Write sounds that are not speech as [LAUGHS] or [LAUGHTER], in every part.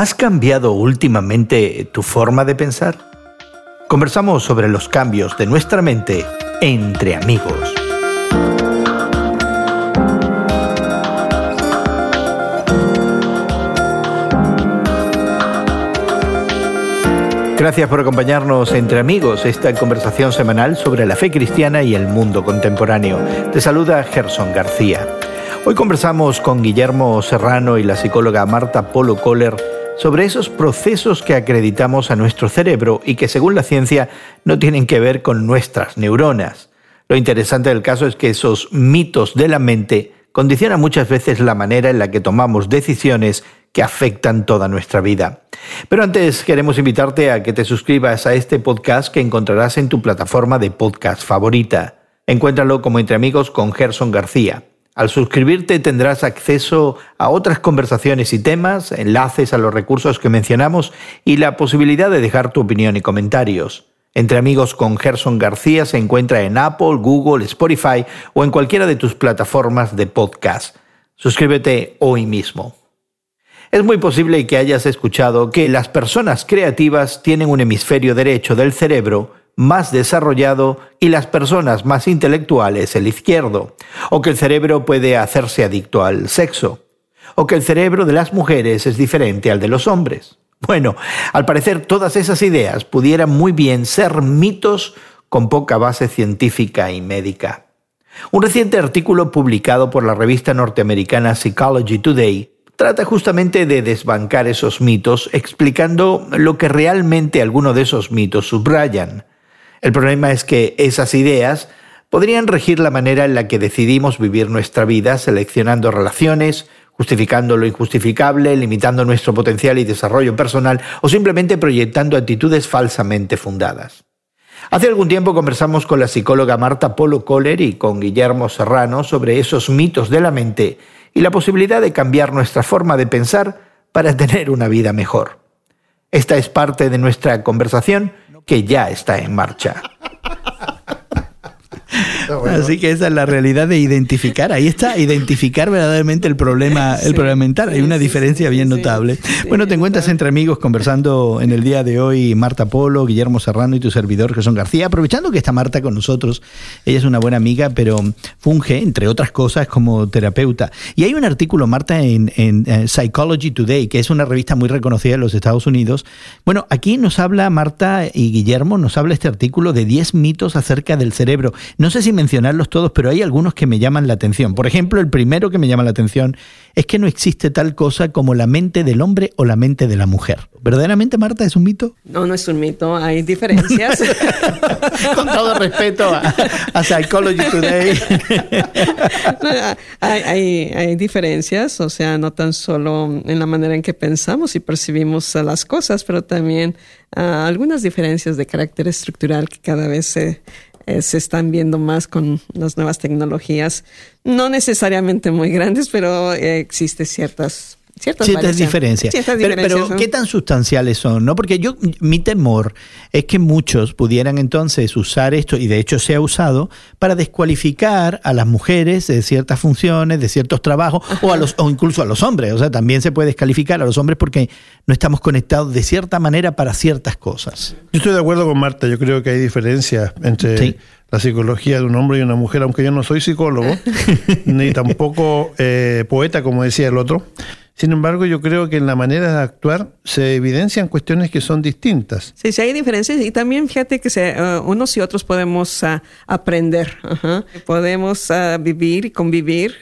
¿Has cambiado últimamente tu forma de pensar? Conversamos sobre los cambios de nuestra mente entre amigos. Gracias por acompañarnos entre amigos, esta conversación semanal sobre la fe cristiana y el mundo contemporáneo. Te saluda Gerson García. Hoy conversamos con Guillermo Serrano y la psicóloga Marta Polo Kohler sobre esos procesos que acreditamos a nuestro cerebro y que según la ciencia no tienen que ver con nuestras neuronas. Lo interesante del caso es que esos mitos de la mente condicionan muchas veces la manera en la que tomamos decisiones que afectan toda nuestra vida. Pero antes queremos invitarte a que te suscribas a este podcast que encontrarás en tu plataforma de podcast favorita. Encuéntralo como Entre Amigos con Gerson García. Al suscribirte tendrás acceso a otras conversaciones y temas, enlaces a los recursos que mencionamos y la posibilidad de dejar tu opinión y comentarios. Entre amigos con Gerson García se encuentra en Apple, Google, Spotify o en cualquiera de tus plataformas de podcast. Suscríbete hoy mismo. Es muy posible que hayas escuchado que las personas creativas tienen un hemisferio derecho del cerebro más desarrollado y las personas más intelectuales el izquierdo, o que el cerebro puede hacerse adicto al sexo, o que el cerebro de las mujeres es diferente al de los hombres. Bueno, al parecer todas esas ideas pudieran muy bien ser mitos con poca base científica y médica. Un reciente artículo publicado por la revista norteamericana Psychology Today trata justamente de desbancar esos mitos, explicando lo que realmente algunos de esos mitos subrayan. El problema es que esas ideas podrían regir la manera en la que decidimos vivir nuestra vida, seleccionando relaciones, justificando lo injustificable, limitando nuestro potencial y desarrollo personal o simplemente proyectando actitudes falsamente fundadas. Hace algún tiempo conversamos con la psicóloga Marta Polo Kohler y con Guillermo Serrano sobre esos mitos de la mente y la posibilidad de cambiar nuestra forma de pensar para tener una vida mejor. Esta es parte de nuestra conversación que ya está en marcha. Así que esa es la realidad de identificar. Ahí está, identificar verdaderamente el problema, el problema mental. Hay una diferencia bien notable. bueno, te encuentras entre amigos conversando en el día de hoy Marta Polo, Guillermo Serrano y tu servidor Jesús García. Aprovechando que está Marta con nosotros, ella es una buena amiga, pero funge, entre otras cosas, como terapeuta. Y hay un artículo, Marta, en, en eh, Psychology Today, que es una revista muy reconocida en los Estados Unidos. Bueno, aquí nos habla Marta y Guillermo, nos habla este artículo de 10 mitos acerca del cerebro. No sé si mencionarlos todos, pero hay algunos que me llaman la atención. Por ejemplo, el primero que me llama la atención es que no existe tal cosa como la mente del hombre o la mente de la mujer. ¿Verdaderamente, Marta, es un mito? No, no es un mito, hay diferencias. [LAUGHS] Con todo respeto a, Psychology Today. [LAUGHS] hay, hay, diferencias, o sea, no tan solo en la manera en que pensamos y percibimos las cosas, pero también ah, algunas diferencias de carácter estructural que cada vez se eh, se están viendo más con las nuevas tecnologías, no necesariamente muy grandes, pero eh, existe ciertas Ciertas, diferencias. pero, ¿qué tan sustanciales son? ¿no? Porque yo, mi temor es que muchos pudieran entonces usar esto, y de hecho se ha usado, para descualificar a las mujeres de ciertas funciones, de ciertos trabajos, o, a los, o incluso a los hombres. O sea, también se puede descalificar a los hombres porque no estamos conectados de cierta manera para ciertas cosas. Yo estoy de acuerdo con Marta, yo creo que hay diferencias entre... la psicología de un hombre y una mujer, aunque yo no soy psicólogo, [LAUGHS] ni tampoco eh, poeta, como decía el otro. Sin embargo, yo creo que en la manera de actuar se evidencian cuestiones que son distintas. Sí, sí hay diferencias y también fíjate que se, uh, unos y otros podemos uh, aprender, podemos uh, vivir y convivir.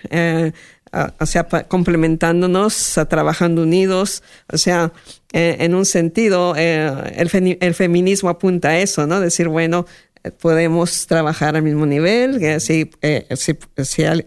o sea, complementándonos, trabajando unidos, o sea, eh, en un sentido, eh, el, el, feminismo apunta a eso, ¿no? Decir, bueno, podemos trabajar al mismo nivel. Eh, si,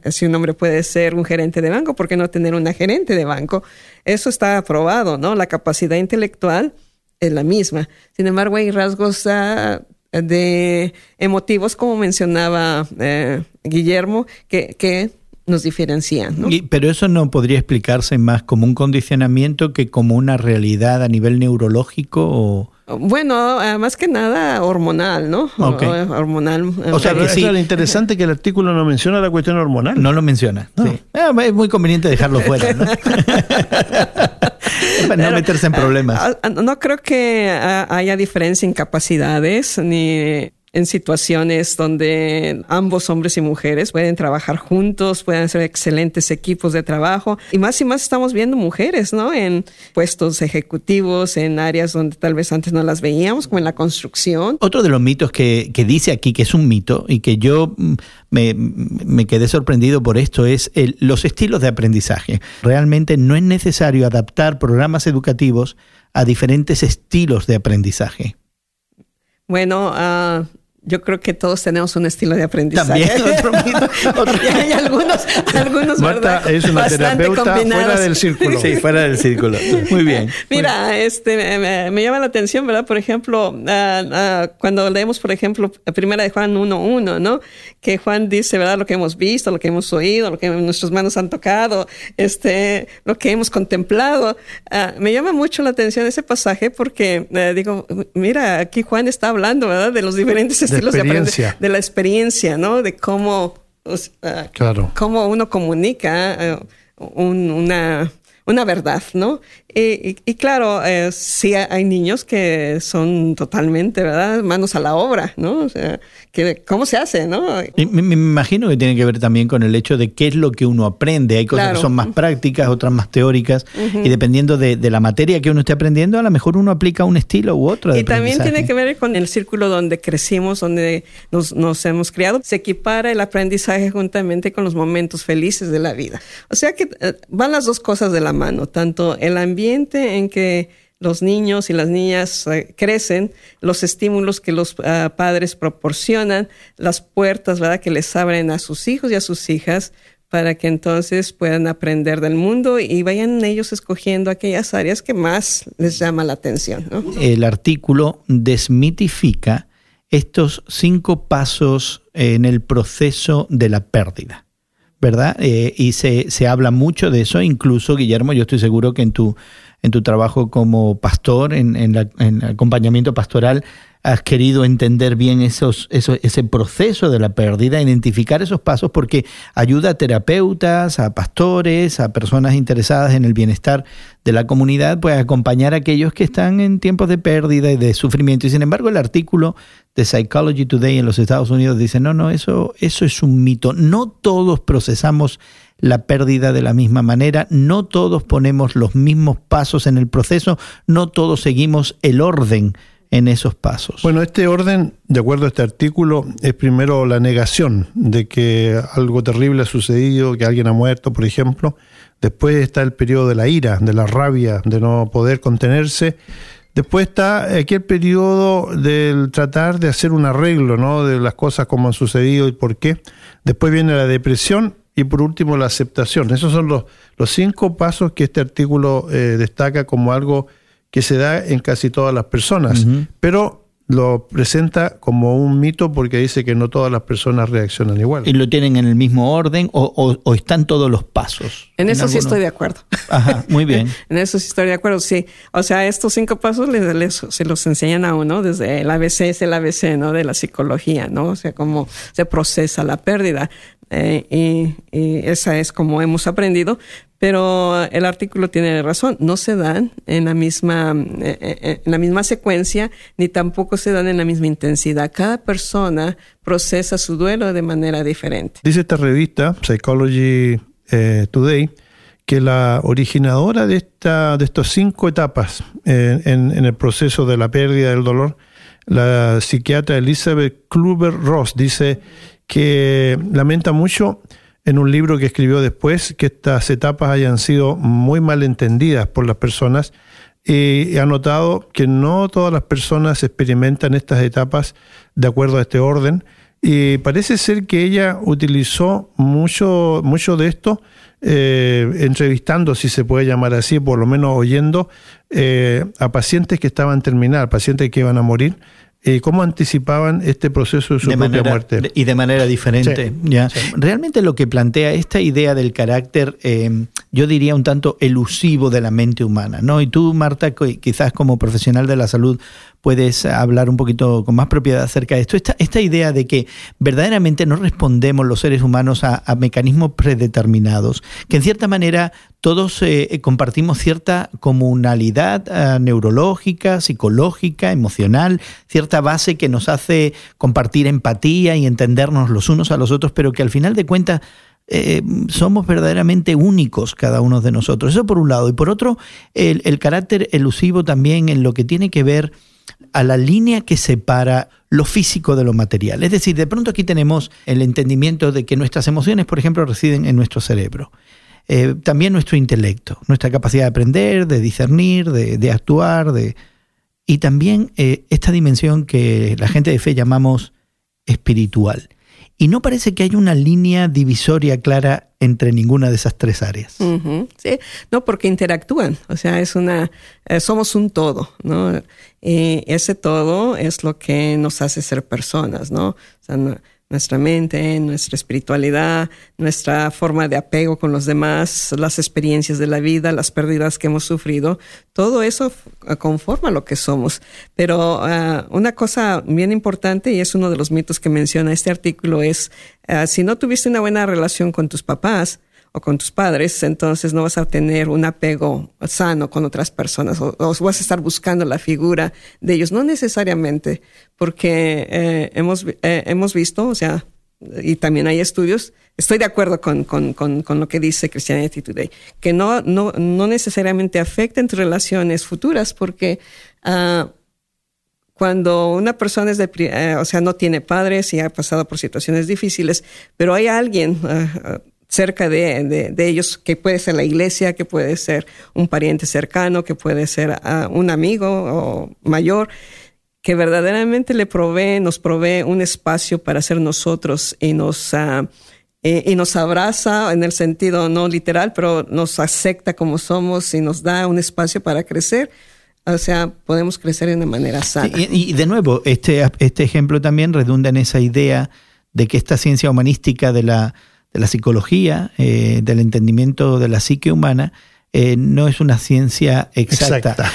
si, un hombre puede ser un gerente de banco, ¿por qué no tener una gerente de banco? Eso está aprobado, ¿no? La capacidad intelectual es la misma. Sin embargo, hay rasgos ah, de emotivos, como mencionaba eh, Guillermo, que, que nos diferencian. ¿no? pero eso no podría explicarse más como un condicionamiento que como una realidad a nivel neurológico o... Bueno, eh, más que nada hormonal, ¿no? Hormonal. O sea, que sí. es interesante que el artículo no menciona la cuestión hormonal. No lo menciona. Sí. Ah, es muy conveniente dejarlo [LAUGHS] fuera, ¿no? [LAUGHS] Para no meterse en problemas. Ah, ah, no creo que haya diferencia en capacidades ni en situaciones donde ambos hombres y mujeres pueden trabajar juntos, pueden ser excelentes equipos de trabajo. Y más y más estamos viendo mujeres, ¿no? En puestos ejecutivos, en áreas donde tal vez antes no las veíamos, como en la construcción. Otro de los mitos que, dice aquí que es un mito y que yo mm, me, quedé sorprendido por esto es los estilos de aprendizaje. Realmente no es necesario adaptar programas educativos a diferentes estilos de aprendizaje. Bueno, uh, yo creo que todos tenemos un estilo de aprendizaje. También, otro [LAUGHS] y hay algunos, algunos Marta es una terapeuta fuera del círculo. Sí, fuera del círculo. Muy bien. Mira, este me, llama la atención, ¿verdad? Por ejemplo, ah, cuando leemos, por ejemplo, primera de Juan 1.1, ¿no? Que Juan dice, ¿verdad? Lo que hemos visto, lo que hemos oído, lo que nuestras manos han tocado, este, lo que hemos contemplado. Ah, me llama mucho la atención ese pasaje porque eh, digo, mira, aquí Juan está hablando, ¿verdad? De los diferentes de, experiencia. De, la experiencia, ¿no? De cómo, claro. cómo uno comunica eh, una, una verdad, ¿no? Y, claro, eh, sí hay niños que son totalmente, ¿verdad? Manos a la obra, ¿no? O sea, que, ¿cómo se hace, no? me, imagino que tiene que ver también con el hecho de qué es lo que uno aprende. Hay cosas que son más prácticas, otras más teóricas, y dependiendo de, la materia que uno esté aprendiendo, a lo mejor uno aplica un estilo u otro. y también tiene que ver con el círculo donde crecimos, donde nos, nos hemos criado. Se equipara el aprendizaje juntamente con los momentos felices de la vida. O sea que eh, van las dos cosas de la mano, tanto el ambiente en que los niños y las niñas eh, crecen, los estímulos que los ah, padres proporcionan, las puertas que les abren a sus hijos y a sus hijas para que entonces puedan aprender del mundo y vayan ellos escogiendo aquellas áreas que más les llama la atención. El artículo desmitifica estos cinco pasos en el proceso de la pérdida. ¿Verdad? Eh, y se, se, habla mucho de eso, incluso Guillermo, yo estoy seguro que en tu, en tu trabajo como pastor, en, acompañamiento pastoral, has querido entender bien esos, ese proceso de la pérdida, identificar esos pasos, porque ayuda a terapeutas, a pastores, a personas interesadas en el bienestar de la comunidad, pues acompañar a aquellos que están en tiempos de pérdida y de sufrimiento. Y sin embargo, el artículo de Psychology Today en los Estados Unidos dice, no, no, eso, eso es un mito. No todos procesamos la pérdida de la misma manera, no todos ponemos los mismos pasos en el proceso, no todos seguimos el orden en esos pasos. Bueno, este orden, de acuerdo a este artículo, es primero la negación de que algo terrible ha sucedido, que alguien ha muerto, por ejemplo. Después está el periodo de la ira, de la rabia, de no poder contenerse. Después está aquel periodo del tratar de hacer un arreglo, ¿no? De las cosas como han sucedido y por qué. Después viene la depresión y por último la aceptación. Esos son los, los cinco pasos que este artículo eh, destaca como algo que se da en casi todas las personas, pero lo presenta como un mito porque dice que no todas las personas reaccionan igual. ¿Y lo tienen en el mismo orden o, están todos los pasos? En, eso sí estoy de acuerdo. Ajá, muy bien. [LAUGHS] en eso sí estoy de acuerdo, sí. O sea, estos cinco pasos se los enseñan a uno desde el ABC, es el ABC, ¿no? De la psicología, ¿no? O sea, cómo se procesa la pérdida. Eh, y, y, esa es como hemos aprendido, pero el artículo tiene razón, no se dan en la misma, eh, eh, en la misma secuencia, ni tampoco se dan en la misma intensidad. Cada persona procesa su duelo de manera diferente. Dice esta revista, Psychology eh, Today, que la originadora de, esta, de estas cinco etapas en, en, el proceso de la pérdida del dolor, la psiquiatra Elizabeth Kluber Ross, dice que lamenta mucho en un libro que escribió después que estas etapas hayan sido muy mal entendidas por las personas. Y ha notado que no todas las personas experimentan estas etapas de acuerdo a este orden. Y parece ser que ella utilizó mucho, mucho de esto eh, entrevistando, si se puede llamar así, por lo menos oyendo eh, a pacientes que estaban terminal, pacientes que iban a morir, eh, cómo anticipaban este proceso de su propia muerte. Y de manera diferente. ya. Realmente lo que plantea esta idea del carácter, eh, yo diría un tanto elusivo de la mente humana, ¿no? Y tú, Marta, quizás como profesional de la salud, puedes hablar un poquito con más propiedad acerca de esto. Esta, esta idea de que verdaderamente no respondemos los seres humanos a, mecanismos predeterminados, que en cierta manera todos eh, compartimos cierta comunalidad eh, neurológica, psicológica, emocional, cierta base que nos hace compartir empatía y entendernos los unos a los otros, pero que al final de cuentas eh, somos verdaderamente únicos cada uno de nosotros. Eso por un lado. Y por otro, el carácter elusivo también en lo que tiene que ver a la línea que separa lo físico de lo material. Es decir, de pronto aquí tenemos el entendimiento de que nuestras emociones, por ejemplo, residen en nuestro cerebro. Eh, también nuestro intelecto, nuestra capacidad de aprender, de discernir, de, actuar, de... y también eh, esta dimensión que la gente de fe llamamos espiritual. Y no parece que haya una línea divisoria clara entre ninguna de esas tres áreas. Sí, no, porque interactúan, o sea, es una, eh, somos un todo, ¿no? Y ese todo es lo que nos hace ser personas, ¿no? O sea, nuestra mente, nuestra espiritualidad, nuestra forma de apego con los demás, las experiencias de la vida, las pérdidas que hemos sufrido, todo eso conforma lo que somos. Pero ah, una cosa bien importante, y es uno de los mitos que menciona este artículo, es ah, si no tuviste una buena relación con tus papás, o con tus padres, entonces no vas a tener un apego sano con otras personas o, vas a estar buscando la figura de ellos. No necesariamente, porque eh, hemos, eh, hemos visto, o sea, y también hay estudios, estoy de acuerdo con, con, con, lo que dice Christianity Today, que no, no, no necesariamente afecta en tus relaciones futuras, porque uh, cuando una persona es de, eh, o sea, no tiene padres y ha pasado por situaciones difíciles, pero hay alguien uh, cerca de, ellos, que puede ser la iglesia, que puede ser un pariente cercano, que puede ser ah, un amigo o mayor, que verdaderamente le provee, nos provee un espacio para ser nosotros y nos, uh, y, nos abraza en el sentido no literal, pero nos acepta como somos y nos da un espacio para crecer. O sea, podemos crecer de una manera sana. y, de nuevo, este, este ejemplo también redunda en esa idea de que esta ciencia humanística de la, de la psicología, eh, del entendimiento de la psique humana, eh, no es una ciencia exacta. [LAUGHS]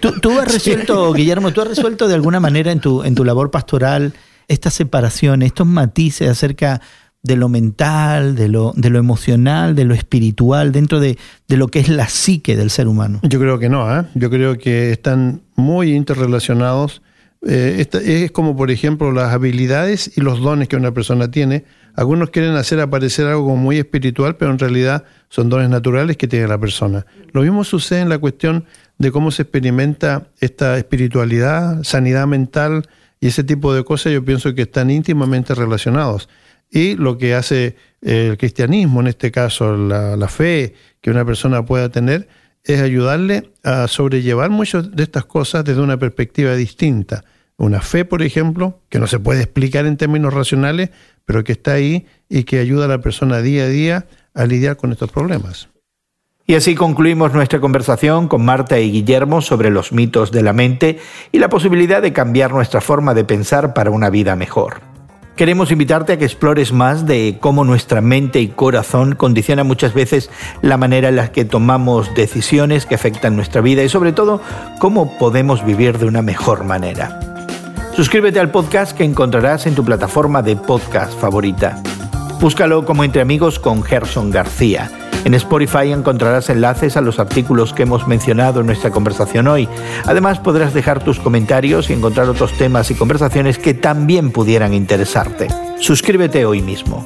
¿Tú, has resuelto, Guillermo, tú has resuelto de alguna manera en tu, en tu labor pastoral esta separación, estos matices acerca de lo mental, de lo, de lo emocional, de lo espiritual, dentro de, de lo que es la psique del ser humano? Yo creo que no, ¿eh? yo creo que están muy interrelacionados. es como, por ejemplo, las habilidades y los dones que una persona tiene algunos quieren hacer aparecer algo muy espiritual, pero en realidad son dones naturales que tiene la persona. Lo mismo sucede en la cuestión de cómo se experimenta esta espiritualidad, sanidad mental y ese tipo de cosas, yo pienso que están íntimamente relacionados. Y lo que hace el cristianismo, en este caso la, la fe que una persona pueda tener, es ayudarle a sobrellevar muchas de estas cosas desde una perspectiva distinta. Una fe, por ejemplo, que no se puede explicar en términos racionales, pero que está ahí y que ayuda a la persona día a día a lidiar con estos problemas. Y así concluimos nuestra conversación con Marta y Guillermo sobre los mitos de la mente y la posibilidad de cambiar nuestra forma de pensar para una vida mejor. Queremos invitarte a que explores más de cómo nuestra mente y corazón condiciona muchas veces la manera en la que tomamos decisiones que afectan nuestra vida y sobre todo cómo podemos vivir de una mejor manera. Suscríbete al podcast que encontrarás en tu plataforma de podcast favorita. Búscalo como Entre Amigos con Gerson García. En Spotify encontrarás enlaces a los artículos que hemos mencionado en nuestra conversación hoy. Además podrás dejar tus comentarios y encontrar otros temas y conversaciones que también pudieran interesarte. Suscríbete hoy mismo.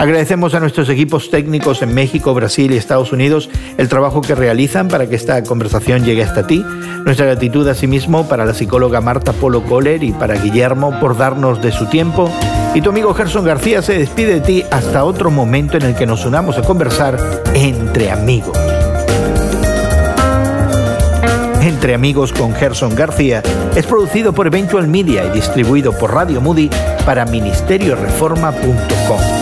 Agradecemos a nuestros equipos técnicos en México, Brasil y Estados Unidos el trabajo que realizan para que esta conversación llegue hasta ti. Nuestra gratitud asimismo para la psicóloga Marta Polo Kohler y para Guillermo por darnos de su tiempo. Y tu amigo Gerson García se despide de ti hasta otro momento en el que nos unamos a conversar entre amigos. Entre Amigos con Gerson García es producido por Eventual Media y distribuido por Radio Moody para ministerioreforma.com.